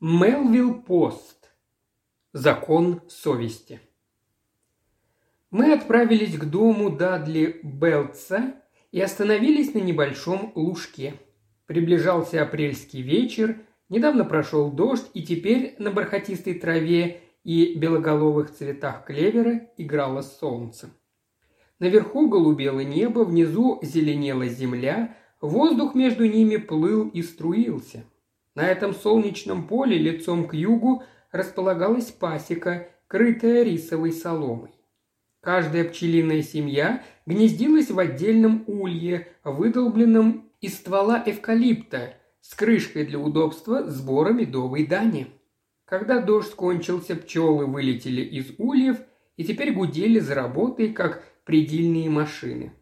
Мелвилл Пост. Закон совести. Мы отправились к дому Дадли Белтса и остановились на небольшом лужке. Приближался апрельский вечер, недавно прошел дождь, и теперь на бархатистой траве и белоголовых цветах клевера играло солнце. Наверху голубело небо, внизу зеленела земля, воздух между ними плыл и струился – на этом солнечном поле лицом к югу располагалась пасека, крытая рисовой соломой. Каждая пчелиная семья гнездилась в отдельном улье, выдолбленном из ствола эвкалипта, с крышкой для удобства сбора медовой дани. Когда дождь кончился, пчелы вылетели из ульев и теперь гудели за работой, как предельные машины.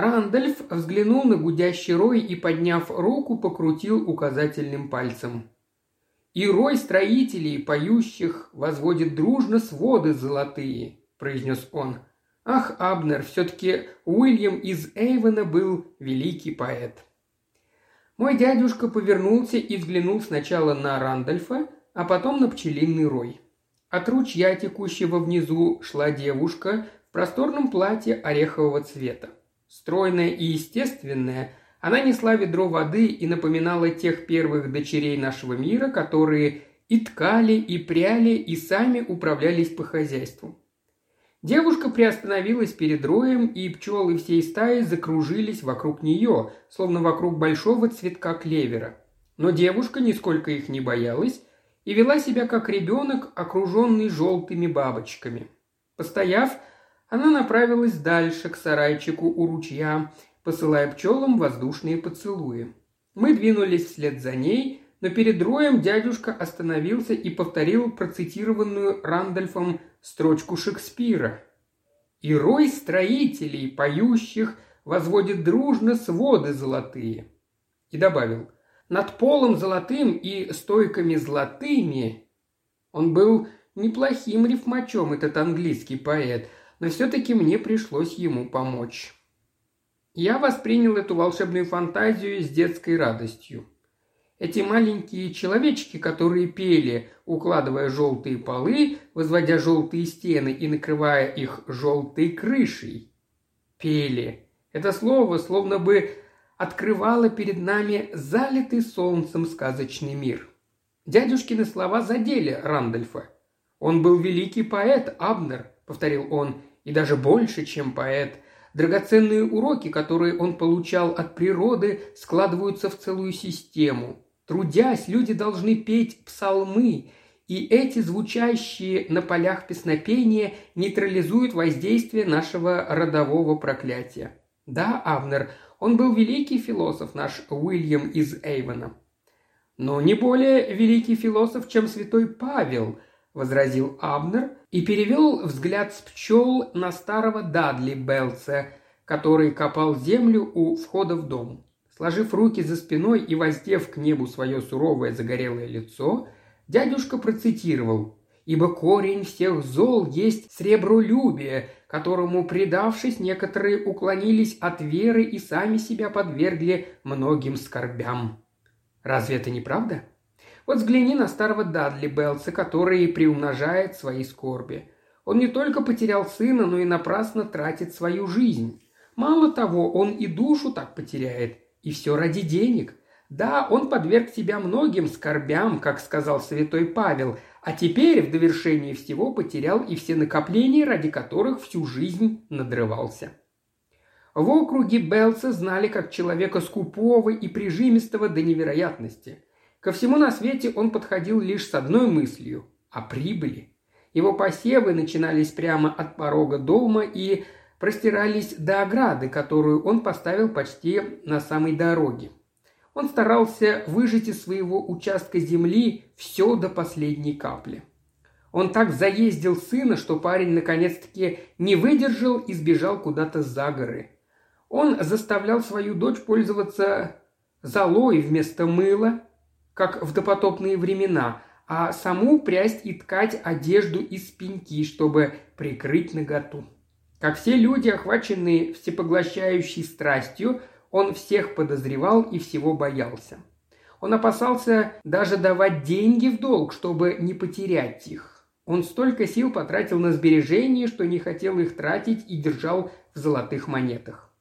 Рандольф взглянул на гудящий рой и, подняв руку, покрутил указательным пальцем. «И рой строителей, поющих, возводит дружно своды золотые», – произнес он. «Ах, Абнер, все-таки Уильям из Эйвена был великий поэт». Мой дядюшка повернулся и взглянул сначала на Рандольфа, а потом на пчелиный рой. От ручья, текущего внизу, шла девушка в просторном платье орехового цвета. Стройная и естественная, она несла ведро воды и напоминала тех первых дочерей нашего мира, которые и ткали, и пряли, и сами управлялись по хозяйству. Девушка приостановилась перед роем, и пчелы всей стаи закружились вокруг нее, словно вокруг большого цветка клевера. Но девушка нисколько их не боялась и вела себя как ребенок, окруженный желтыми бабочками. Постояв, она направилась дальше, к сарайчику у ручья, посылая пчелам воздушные поцелуи. Мы двинулись вслед за ней, но перед роем дядюшка остановился и повторил процитированную Рандольфом строчку Шекспира. «И рой строителей, поющих, возводит дружно своды золотые». И добавил, «Над полом золотым и стойками золотыми...» Он был неплохим рифмачом, этот английский поэт – но все-таки мне пришлось ему помочь. Я воспринял эту волшебную фантазию с детской радостью. Эти маленькие человечки, которые пели, укладывая желтые полы, возводя желтые стены и накрывая их желтой крышей. Пели. Это слово словно бы открывало перед нами залитый солнцем сказочный мир. Дядюшкины слова задели Рандольфа. «Он был великий поэт, Абнер», — повторил он, и даже больше, чем поэт. Драгоценные уроки, которые он получал от природы, складываются в целую систему. Трудясь, люди должны петь псалмы, и эти звучащие на полях песнопения нейтрализуют воздействие нашего родового проклятия. Да, Авнер, он был великий философ, наш Уильям из Эйвена. Но не более великий философ, чем святой Павел –– возразил Абнер и перевел взгляд с пчел на старого Дадли Белца, который копал землю у входа в дом. Сложив руки за спиной и воздев к небу свое суровое загорелое лицо, дядюшка процитировал «Ибо корень всех зол есть сребролюбие, которому, предавшись, некоторые уклонились от веры и сами себя подвергли многим скорбям». Разве это не правда? Вот взгляни на старого Дадли Белса, который приумножает свои скорби. Он не только потерял сына, но и напрасно тратит свою жизнь. Мало того, он и душу так потеряет. И все ради денег. Да, он подверг себя многим скорбям, как сказал святой Павел, а теперь в довершении всего потерял и все накопления, ради которых всю жизнь надрывался. В округе Белса знали как человека скупого и прижимистого до невероятности – Ко всему на свете он подходил лишь с одной мыслью – о прибыли. Его посевы начинались прямо от порога дома и простирались до ограды, которую он поставил почти на самой дороге. Он старался выжать из своего участка земли все до последней капли. Он так заездил сына, что парень наконец-таки не выдержал и сбежал куда-то за горы. Он заставлял свою дочь пользоваться золой вместо мыла, как в допотопные времена, а саму прясть и ткать одежду из пеньки, чтобы прикрыть наготу. Как все люди, охваченные всепоглощающей страстью, он всех подозревал и всего боялся. Он опасался даже давать деньги в долг, чтобы не потерять их. Он столько сил потратил на сбережения, что не хотел их тратить и держал в золотых монетах.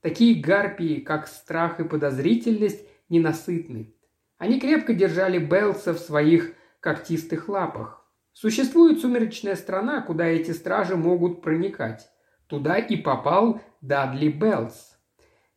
Такие гарпии, как страх и подозрительность, ненасытны. Они крепко держали Белса в своих когтистых лапах. Существует сумеречная страна, куда эти стражи могут проникать. Туда и попал Дадли Беллс.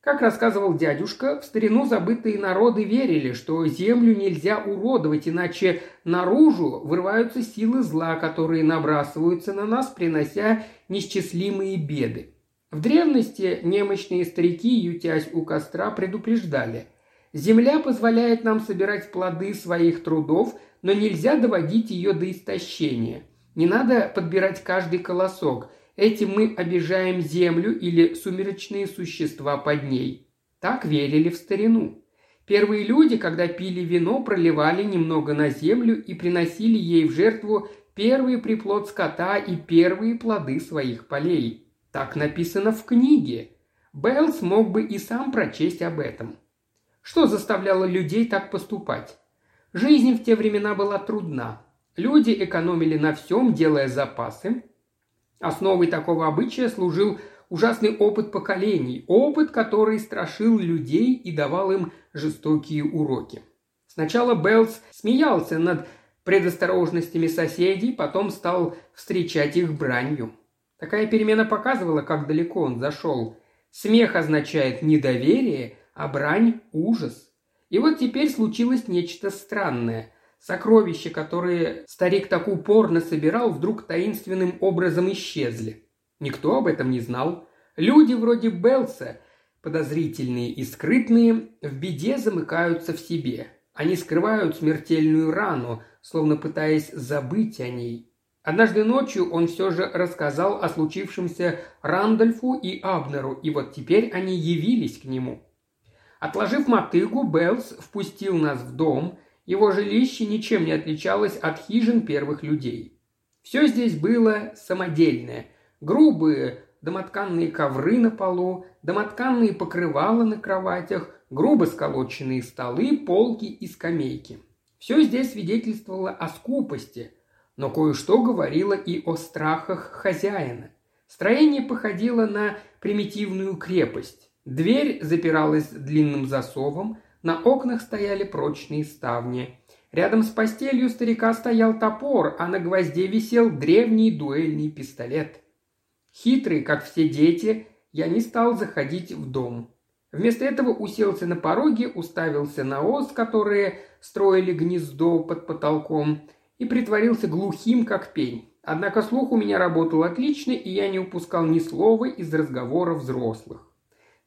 Как рассказывал дядюшка, в старину забытые народы верили, что землю нельзя уродовать, иначе наружу вырываются силы зла, которые набрасываются на нас, принося несчастливые беды. В древности немощные старики, ютясь у костра, предупреждали. Земля позволяет нам собирать плоды своих трудов, но нельзя доводить ее до истощения. Не надо подбирать каждый колосок – Этим мы обижаем землю или сумеречные существа под ней. Так верили в старину. Первые люди, когда пили вино, проливали немного на землю и приносили ей в жертву первый приплод скота и первые плоды своих полей. Так написано в книге. Белл смог бы и сам прочесть об этом. Что заставляло людей так поступать? Жизнь в те времена была трудна. Люди экономили на всем, делая запасы, Основой такого обычая служил ужасный опыт поколений, опыт, который страшил людей и давал им жестокие уроки. Сначала Беллс смеялся над предосторожностями соседей, потом стал встречать их бранью. Такая перемена показывала, как далеко он зашел. Смех означает недоверие, а брань – ужас. И вот теперь случилось нечто странное – Сокровища, которые старик так упорно собирал, вдруг таинственным образом исчезли. Никто об этом не знал. Люди вроде Белса, подозрительные и скрытные, в беде замыкаются в себе. Они скрывают смертельную рану, словно пытаясь забыть о ней. Однажды ночью он все же рассказал о случившемся Рандольфу и Абнеру, и вот теперь они явились к нему. Отложив мотыгу, Беллс впустил нас в дом – его жилище ничем не отличалось от хижин первых людей. Все здесь было самодельное. Грубые домотканные ковры на полу, домотканные покрывала на кроватях, грубо сколоченные столы, полки и скамейки. Все здесь свидетельствовало о скупости, но кое-что говорило и о страхах хозяина. Строение походило на примитивную крепость. Дверь запиралась длинным засовом, на окнах стояли прочные ставни. Рядом с постелью старика стоял топор, а на гвозде висел древний дуэльный пистолет. Хитрый, как все дети, я не стал заходить в дом. Вместо этого уселся на пороге, уставился на ос, которые строили гнездо под потолком, и притворился глухим, как пень. Однако слух у меня работал отлично, и я не упускал ни слова из разговора взрослых.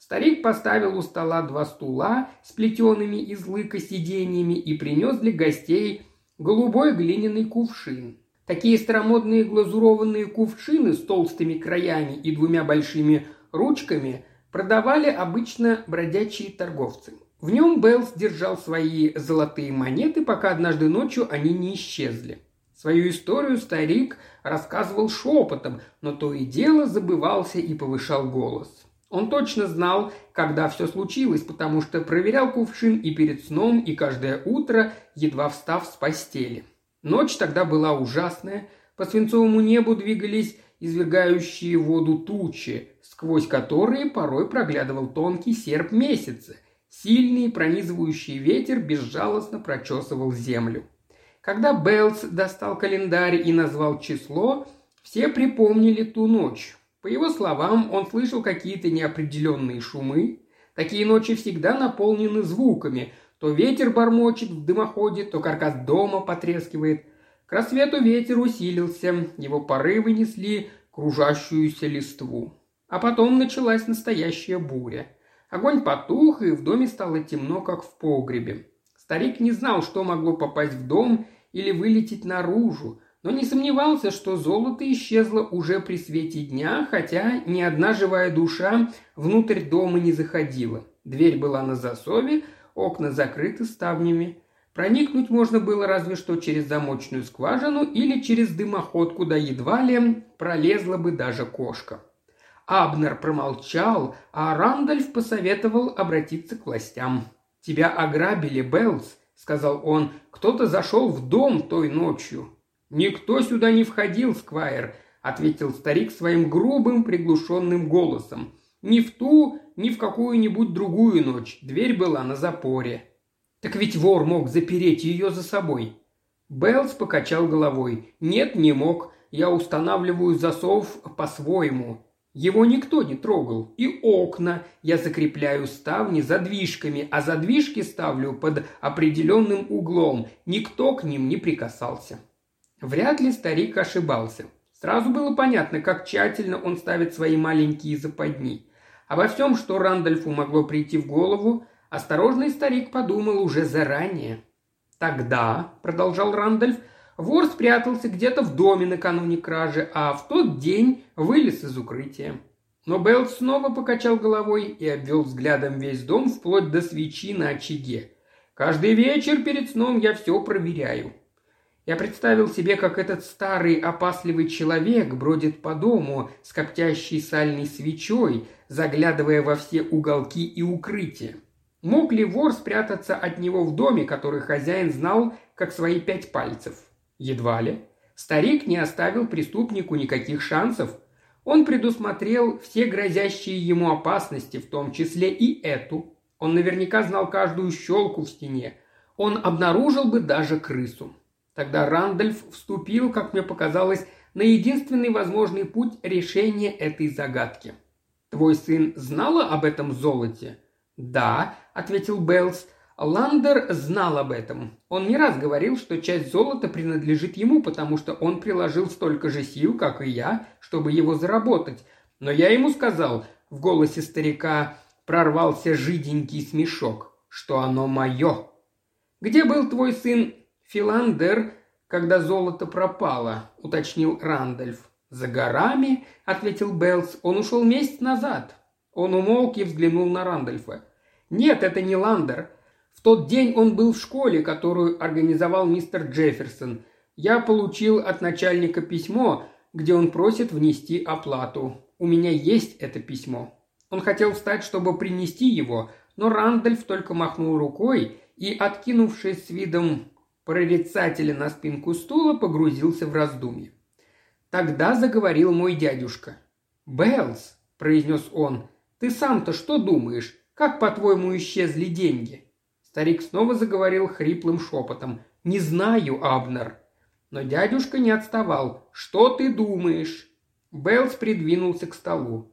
Старик поставил у стола два стула с плетеными из лыка сиденьями и принес для гостей голубой глиняный кувшин. Такие старомодные глазурованные кувшины с толстыми краями и двумя большими ручками продавали обычно бродячие торговцы. В нем Беллс держал свои золотые монеты, пока однажды ночью они не исчезли. Свою историю старик рассказывал шепотом, но то и дело забывался и повышал голос. Он точно знал, когда все случилось, потому что проверял кувшин и перед сном, и каждое утро, едва встав с постели. Ночь тогда была ужасная, по свинцовому небу двигались извергающие воду тучи, сквозь которые порой проглядывал тонкий серп месяца. Сильный пронизывающий ветер безжалостно прочесывал землю. Когда Беллс достал календарь и назвал число, все припомнили ту ночь. По его словам, он слышал какие-то неопределенные шумы. Такие ночи всегда наполнены звуками. То ветер бормочет в дымоходе, то каркас дома потрескивает. К рассвету ветер усилился, его порывы несли кружащуюся листву. А потом началась настоящая буря. Огонь потух, и в доме стало темно, как в погребе. Старик не знал, что могло попасть в дом или вылететь наружу но не сомневался, что золото исчезло уже при свете дня, хотя ни одна живая душа внутрь дома не заходила. Дверь была на засове, окна закрыты ставнями. Проникнуть можно было разве что через замочную скважину или через дымоход, куда едва ли пролезла бы даже кошка. Абнер промолчал, а Рандольф посоветовал обратиться к властям. «Тебя ограбили, Беллс. сказал он. «Кто-то зашел в дом той ночью». «Никто сюда не входил, Сквайр», — ответил старик своим грубым приглушенным голосом. «Ни в ту, ни в какую-нибудь другую ночь. Дверь была на запоре». «Так ведь вор мог запереть ее за собой». Беллс покачал головой. «Нет, не мог. Я устанавливаю засов по-своему. Его никто не трогал. И окна я закрепляю ставни задвижками, а задвижки ставлю под определенным углом. Никто к ним не прикасался. Вряд ли старик ошибался. Сразу было понятно, как тщательно он ставит свои маленькие западни. Обо всем, что Рандольфу могло прийти в голову, осторожный старик подумал уже заранее. «Тогда», — продолжал Рандольф, — Вор спрятался где-то в доме накануне кражи, а в тот день вылез из укрытия. Но Белл снова покачал головой и обвел взглядом весь дом вплоть до свечи на очаге. «Каждый вечер перед сном я все проверяю». Я представил себе, как этот старый опасливый человек бродит по дому с коптящей сальной свечой, заглядывая во все уголки и укрытия. Мог ли вор спрятаться от него в доме, который хозяин знал, как свои пять пальцев? Едва ли. Старик не оставил преступнику никаких шансов. Он предусмотрел все грозящие ему опасности, в том числе и эту. Он наверняка знал каждую щелку в стене. Он обнаружил бы даже крысу. Тогда Рандольф вступил, как мне показалось, на единственный возможный путь решения этой загадки. «Твой сын знал об этом золоте?» «Да», — ответил Беллс, Ландер знал об этом. Он не раз говорил, что часть золота принадлежит ему, потому что он приложил столько же сил, как и я, чтобы его заработать. Но я ему сказал, в голосе старика прорвался жиденький смешок, что оно мое. «Где был твой сын Филандер, когда золото пропало?» – уточнил Рандольф. «За горами», – ответил Беллс. «Он ушел месяц назад». Он умолк и взглянул на Рандольфа. «Нет, это не Ландер. В тот день он был в школе, которую организовал мистер Джефферсон. Я получил от начальника письмо, где он просит внести оплату. У меня есть это письмо. Он хотел встать, чтобы принести его, но Рандольф только махнул рукой и, откинувшись с видом прорицателя на спинку стула, погрузился в раздумье. Тогда заговорил мой дядюшка. «Беллс», – произнес он, – «ты сам-то что думаешь? Как, по-твоему, исчезли деньги?» Старик снова заговорил хриплым шепотом. «Не знаю, Абнер». Но дядюшка не отставал. «Что ты думаешь?» Беллс придвинулся к столу.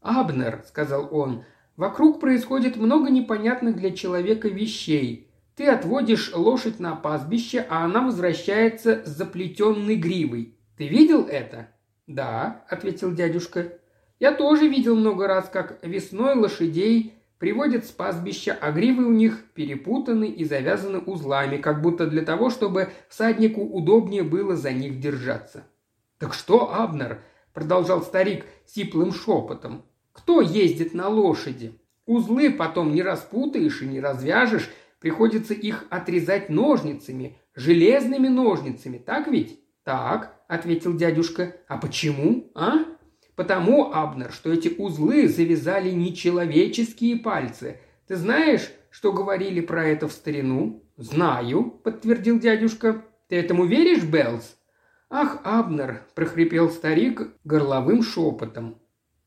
«Абнер», — сказал он, — «вокруг происходит много непонятных для человека вещей. Ты отводишь лошадь на пастбище, а она возвращается с заплетенной гривой. Ты видел это?» «Да», — ответил дядюшка. «Я тоже видел много раз, как весной лошадей приводят с пастбища, а гривы у них перепутаны и завязаны узлами, как будто для того, чтобы всаднику удобнее было за них держаться. «Так что, Абнер?» – продолжал старик сиплым шепотом. «Кто ездит на лошади? Узлы потом не распутаешь и не развяжешь, приходится их отрезать ножницами, железными ножницами, так ведь?» «Так», – ответил дядюшка. «А почему, а?» Потому, Абнер, что эти узлы завязали нечеловеческие пальцы. Ты знаешь, что говорили про это в старину?» «Знаю», — подтвердил дядюшка. «Ты этому веришь, Беллс?» «Ах, Абнер», — прохрипел старик горловым шепотом.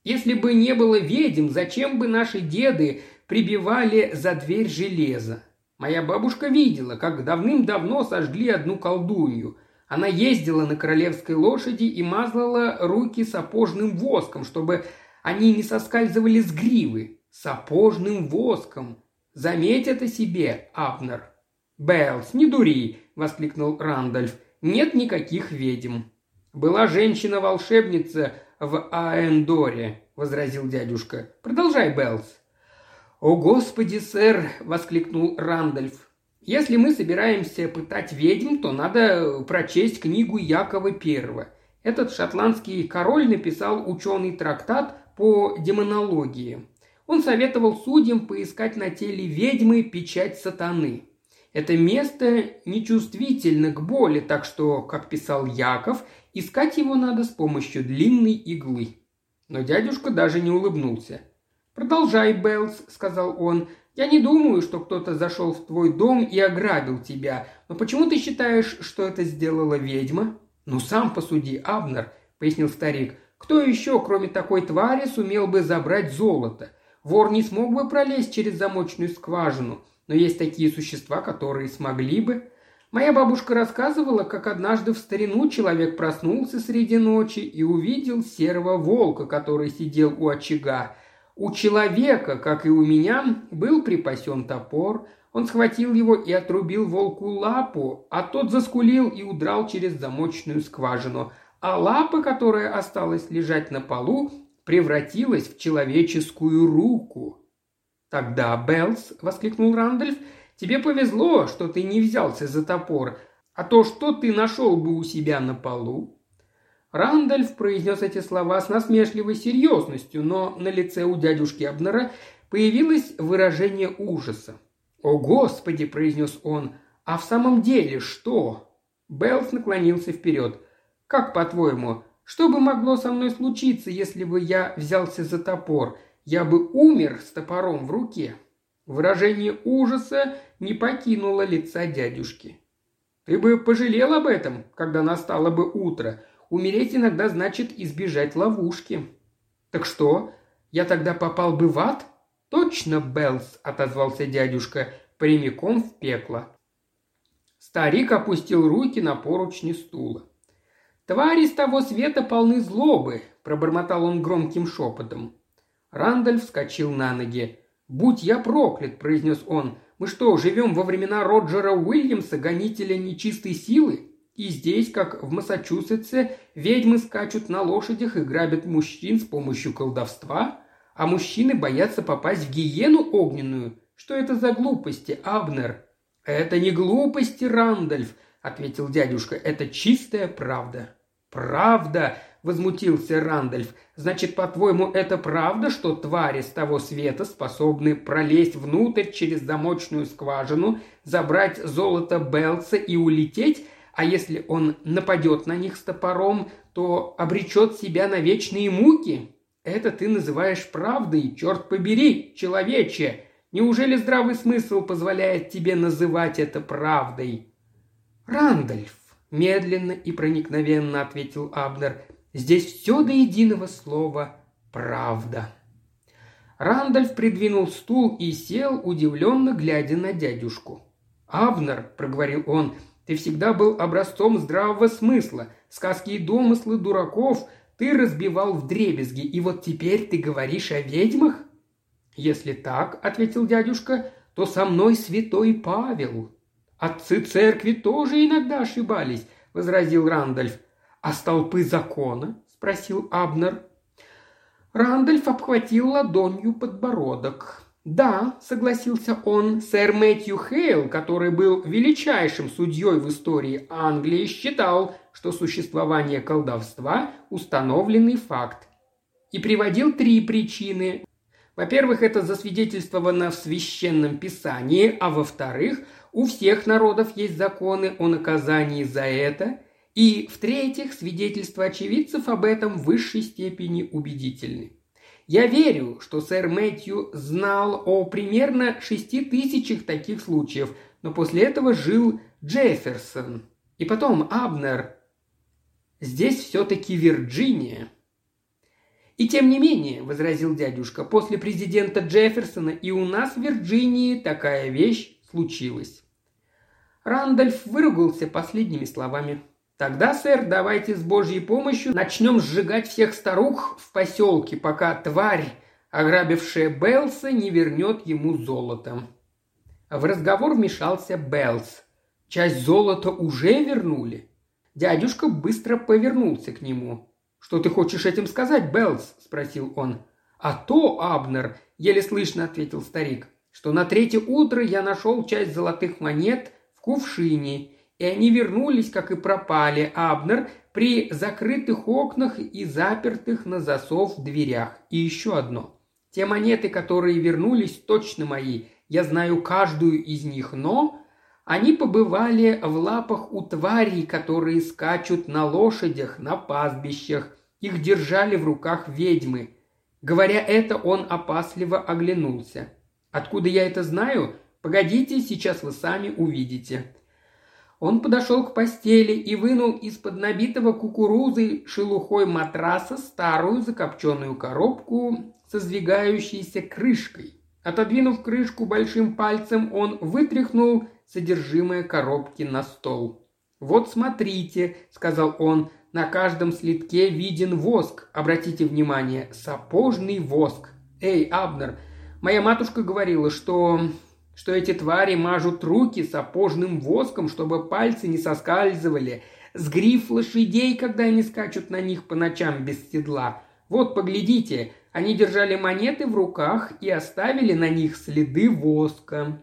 «Если бы не было ведьм, зачем бы наши деды прибивали за дверь железо? Моя бабушка видела, как давным-давно сожгли одну колдунью. Она ездила на королевской лошади и мазала руки сапожным воском, чтобы они не соскальзывали с гривы. Сапожным воском. Заметь это себе, Абнер. «Беллс, не дури!» – воскликнул Рандольф. «Нет никаких ведьм». «Была женщина-волшебница в Аэндоре», – возразил дядюшка. «Продолжай, Беллс». «О, Господи, сэр!» – воскликнул Рандольф. Если мы собираемся пытать ведьм, то надо прочесть книгу Якова I. Этот шотландский король написал ученый трактат по демонологии. Он советовал судьям поискать на теле ведьмы печать сатаны. Это место нечувствительно к боли, так что, как писал Яков, искать его надо с помощью длинной иглы. Но дядюшка даже не улыбнулся. «Продолжай, Беллс», — сказал он. Я не думаю, что кто-то зашел в твой дом и ограбил тебя, но почему ты считаешь, что это сделала ведьма?» «Ну сам посуди, Абнер», — пояснил старик. «Кто еще, кроме такой твари, сумел бы забрать золото? Вор не смог бы пролезть через замочную скважину, но есть такие существа, которые смогли бы. Моя бабушка рассказывала, как однажды в старину человек проснулся среди ночи и увидел серого волка, который сидел у очага. У человека, как и у меня, был припасен топор. Он схватил его и отрубил волку лапу, а тот заскулил и удрал через замочную скважину. А лапа, которая осталась лежать на полу, превратилась в человеческую руку. «Тогда, Беллс», — воскликнул Рандольф, — Тебе повезло, что ты не взялся за топор, а то что ты нашел бы у себя на полу?» Рандольф произнес эти слова с насмешливой серьезностью, но на лице у дядюшки Абнера появилось выражение ужаса. «О, Господи!» – произнес он. «А в самом деле что?» Беллс наклонился вперед. «Как, по-твоему, что бы могло со мной случиться, если бы я взялся за топор? Я бы умер с топором в руке». Выражение ужаса не покинуло лица дядюшки. «Ты бы пожалел об этом, когда настало бы утро. Умереть иногда значит избежать ловушки». «Так что, я тогда попал бы в ад?» «Точно, Беллс», — отозвался дядюшка, прямиком в пекло. Старик опустил руки на поручни стула. «Твари с того света полны злобы», — пробормотал он громким шепотом. Рандольф вскочил на ноги. «Будь я проклят», – произнес он. «Мы что, живем во времена Роджера Уильямса, гонителя нечистой силы? И здесь, как в Массачусетсе, ведьмы скачут на лошадях и грабят мужчин с помощью колдовства? А мужчины боятся попасть в гиену огненную? Что это за глупости, Абнер?» «Это не глупости, Рандольф», – ответил дядюшка. «Это чистая правда». «Правда!» – возмутился Рандольф. «Значит, по-твоему, это правда, что твари с того света способны пролезть внутрь через замочную скважину, забрать золото Белца и улететь, а если он нападет на них с топором, то обречет себя на вечные муки? Это ты называешь правдой, черт побери, человече! Неужели здравый смысл позволяет тебе называть это правдой?» «Рандольф», – медленно и проникновенно ответил Абнер, Здесь все до единого слова «правда». Рандольф придвинул стул и сел, удивленно глядя на дядюшку. «Абнер», — проговорил он, — «ты всегда был образцом здравого смысла. Сказки и домыслы дураков ты разбивал в дребезги, и вот теперь ты говоришь о ведьмах?» «Если так», — ответил дядюшка, — «то со мной святой Павел». «Отцы церкви тоже иногда ошибались», — возразил Рандольф. «А столпы закона?» – спросил Абнер. Рандольф обхватил ладонью подбородок. «Да», – согласился он, – «сэр Мэтью Хейл, который был величайшим судьей в истории Англии, считал, что существование колдовства – установленный факт. И приводил три причины. Во-первых, это засвидетельствовано в священном писании, а во-вторых, у всех народов есть законы о наказании за это – и, в-третьих, свидетельства очевидцев об этом в высшей степени убедительны. Я верю, что сэр Мэтью знал о примерно шести тысячах таких случаев, но после этого жил Джефферсон. И потом Абнер. Здесь все-таки Вирджиния. «И тем не менее», – возразил дядюшка, – «после президента Джефферсона и у нас в Вирджинии такая вещь случилась». Рандольф выругался последними словами. Тогда, сэр, давайте с Божьей помощью начнем сжигать всех старух в поселке, пока тварь, ограбившая Белса, не вернет ему золото. В разговор вмешался Белс. Часть золота уже вернули. Дядюшка быстро повернулся к нему. «Что ты хочешь этим сказать, Белс?» – спросил он. «А то, Абнер», – еле слышно ответил старик, – «что на третье утро я нашел часть золотых монет в кувшине, и они вернулись, как и пропали, Абнер, при закрытых окнах и запертых на засов дверях. И еще одно. Те монеты, которые вернулись, точно мои. Я знаю каждую из них, но они побывали в лапах у тварей, которые скачут на лошадях, на пастбищах. Их держали в руках ведьмы. Говоря это, он опасливо оглянулся. Откуда я это знаю? Погодите, сейчас вы сами увидите. Он подошел к постели и вынул из-под набитого кукурузой шелухой матраса старую закопченную коробку со сдвигающейся крышкой. Отодвинув крышку большим пальцем, он вытряхнул содержимое коробки на стол. «Вот смотрите», — сказал он, — «на каждом слитке виден воск. Обратите внимание, сапожный воск. Эй, Абнер, моя матушка говорила, что что эти твари мажут руки сапожным воском, чтобы пальцы не соскальзывали, с гриф лошадей, когда они скачут на них по ночам без седла. Вот, поглядите, они держали монеты в руках и оставили на них следы воска.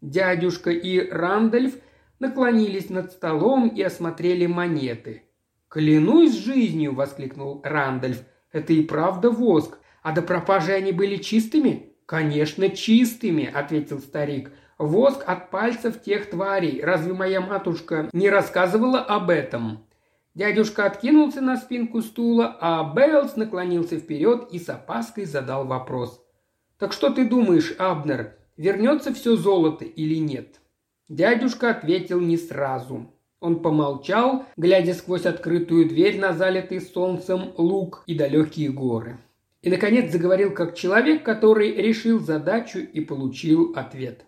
Дядюшка и Рандольф наклонились над столом и осмотрели монеты. «Клянусь жизнью!» – воскликнул Рандольф. «Это и правда воск. А до пропажи они были чистыми?» «Конечно, чистыми», – ответил старик. «Воск от пальцев тех тварей. Разве моя матушка не рассказывала об этом?» Дядюшка откинулся на спинку стула, а Бейлс наклонился вперед и с опаской задал вопрос. «Так что ты думаешь, Абнер, вернется все золото или нет?» Дядюшка ответил не сразу. Он помолчал, глядя сквозь открытую дверь на залитый солнцем луг и далекие горы. И, наконец, заговорил как человек, который решил задачу и получил ответ.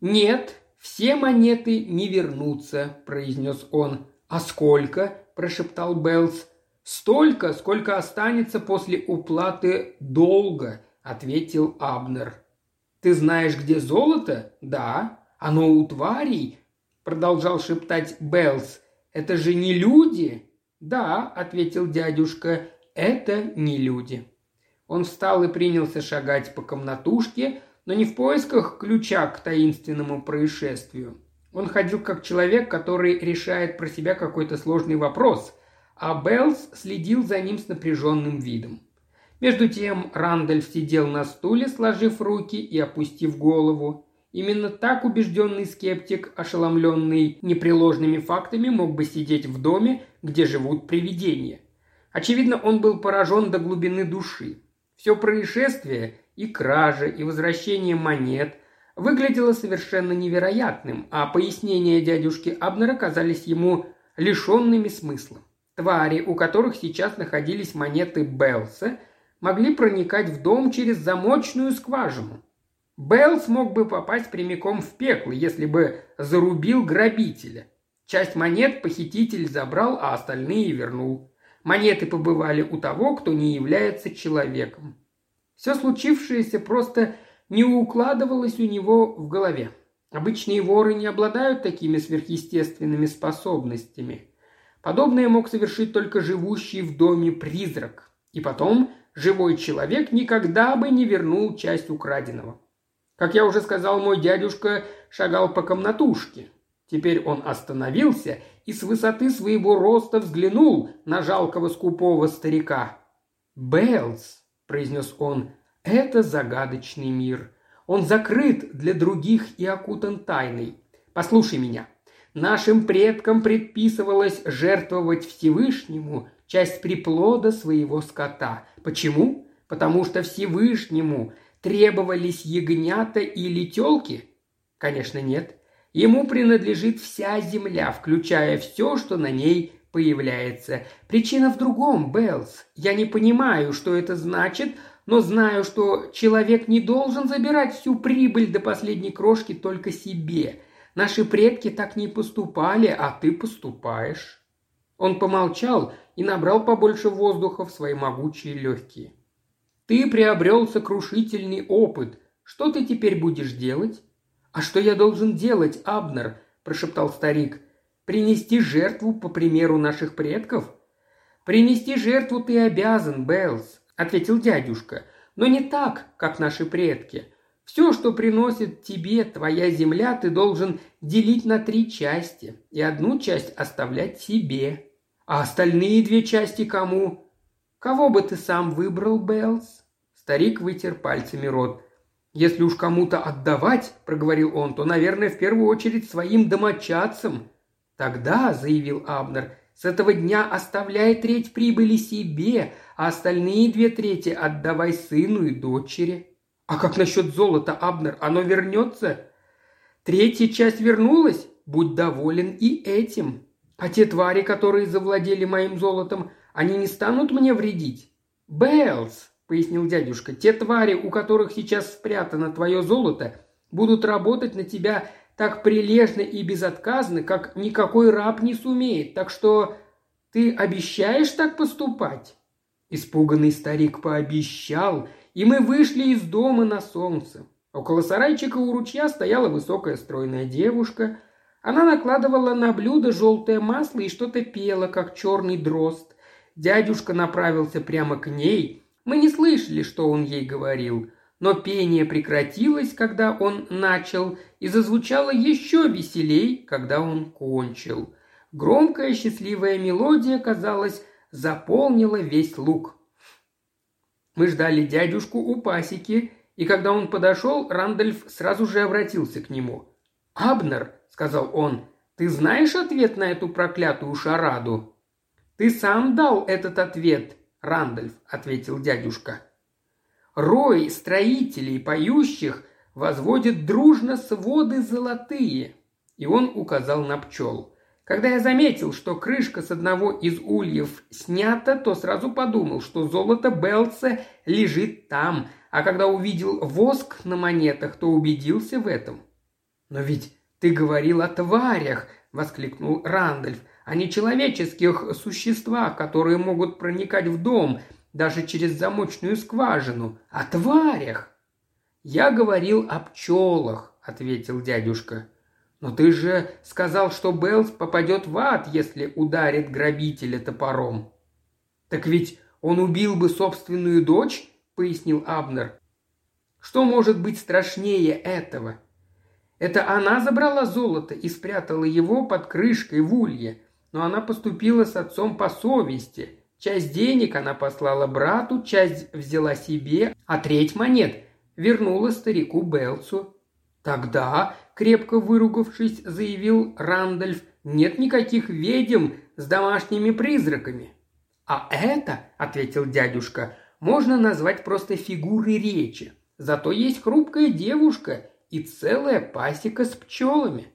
«Нет, все монеты не вернутся», – произнес он. «А сколько?» – прошептал Беллс. «Столько, сколько останется после уплаты долга», – ответил Абнер. «Ты знаешь, где золото?» «Да». «Оно у тварей?» – продолжал шептать Беллс. «Это же не люди?» «Да», – ответил дядюшка, – «это не люди». Он встал и принялся шагать по комнатушке, но не в поисках ключа к таинственному происшествию. Он ходил как человек, который решает про себя какой-то сложный вопрос, а Беллс следил за ним с напряженным видом. Между тем Рандольф сидел на стуле, сложив руки и опустив голову. Именно так убежденный скептик, ошеломленный непреложными фактами, мог бы сидеть в доме, где живут привидения. Очевидно, он был поражен до глубины души. Все происшествие и кража, и возвращение монет выглядело совершенно невероятным, а пояснения дядюшки Абнера казались ему лишенными смысла. Твари, у которых сейчас находились монеты Белса, могли проникать в дом через замочную скважину. Белл смог бы попасть прямиком в пекло, если бы зарубил грабителя. Часть монет похититель забрал, а остальные вернул. Монеты побывали у того, кто не является человеком. Все случившееся просто не укладывалось у него в голове. Обычные воры не обладают такими сверхъестественными способностями. Подобное мог совершить только живущий в доме призрак. И потом живой человек никогда бы не вернул часть украденного. Как я уже сказал, мой дядюшка шагал по комнатушке. Теперь он остановился и с высоты своего роста взглянул на жалкого скупого старика. «Беллс», — произнес он, — «это загадочный мир. Он закрыт для других и окутан тайной. Послушай меня. Нашим предкам предписывалось жертвовать Всевышнему часть приплода своего скота. Почему? Потому что Всевышнему требовались ягнята или телки? Конечно, нет. Ему принадлежит вся земля, включая все, что на ней появляется. Причина в другом, Беллс. Я не понимаю, что это значит, но знаю, что человек не должен забирать всю прибыль до последней крошки только себе. Наши предки так не поступали, а ты поступаешь». Он помолчал и набрал побольше воздуха в свои могучие легкие. Ты приобрел сокрушительный опыт. Что ты теперь будешь делать?» «А что я должен делать, Абнер?» – прошептал старик. «Принести жертву по примеру наших предков?» «Принести жертву ты обязан, Беллс», – ответил дядюшка. «Но не так, как наши предки. Все, что приносит тебе твоя земля, ты должен делить на три части, и одну часть оставлять себе. А остальные две части кому? Кого бы ты сам выбрал, Беллс?» Старик вытер пальцами рот. «Если уж кому-то отдавать, — проговорил он, — то, наверное, в первую очередь своим домочадцам». «Тогда, — заявил Абнер, — с этого дня оставляй треть прибыли себе, а остальные две трети отдавай сыну и дочери». «А как насчет золота, Абнер? Оно вернется?» «Третья часть вернулась? Будь доволен и этим. А те твари, которые завладели моим золотом, они не станут мне вредить?» «Беллс», — пояснил дядюшка, — «те твари, у которых сейчас спрятано твое золото, будут работать на тебя так прилежно и безотказно, как никакой раб не сумеет. Так что ты обещаешь так поступать?» Испуганный старик пообещал, и мы вышли из дома на солнце. Около сарайчика у ручья стояла высокая стройная девушка. Она накладывала на блюдо желтое масло и что-то пела, как черный дрозд. Дядюшка направился прямо к ней. Мы не слышали, что он ей говорил. Но пение прекратилось, когда он начал, и зазвучало еще веселей, когда он кончил. Громкая счастливая мелодия, казалось, заполнила весь луг. Мы ждали дядюшку у пасеки, и когда он подошел, Рандольф сразу же обратился к нему. «Абнер», — сказал он, — «ты знаешь ответ на эту проклятую шараду?» «Ты сам дал этот ответ, Рандольф», — ответил дядюшка. «Рой строителей, поющих, возводит дружно своды золотые», и он указал на пчел. Когда я заметил, что крышка с одного из ульев снята, то сразу подумал, что золото Белца лежит там, а когда увидел воск на монетах, то убедился в этом. «Но ведь ты говорил о тварях!» – воскликнул Рандольф, – «о нечеловеческих существах, которые могут проникать в дом, даже через замочную скважину. О тварях!» «Я говорил о пчелах», – ответил дядюшка. «Но ты же сказал, что Беллс попадет в ад, если ударит грабителя топором». «Так ведь он убил бы собственную дочь?» – пояснил Абнер. «Что может быть страшнее этого?» Это она забрала золото и спрятала его под крышкой в улье, но она поступила с отцом по совести. Часть денег она послала брату, часть взяла себе, а треть монет вернула старику Белцу. Тогда крепко выругавшись, заявил Рандольф, нет никаких ведьм с домашними призраками. А это, ответил дядюшка, можно назвать просто фигурой речи. Зато есть хрупкая девушка и целая пасека с пчелами.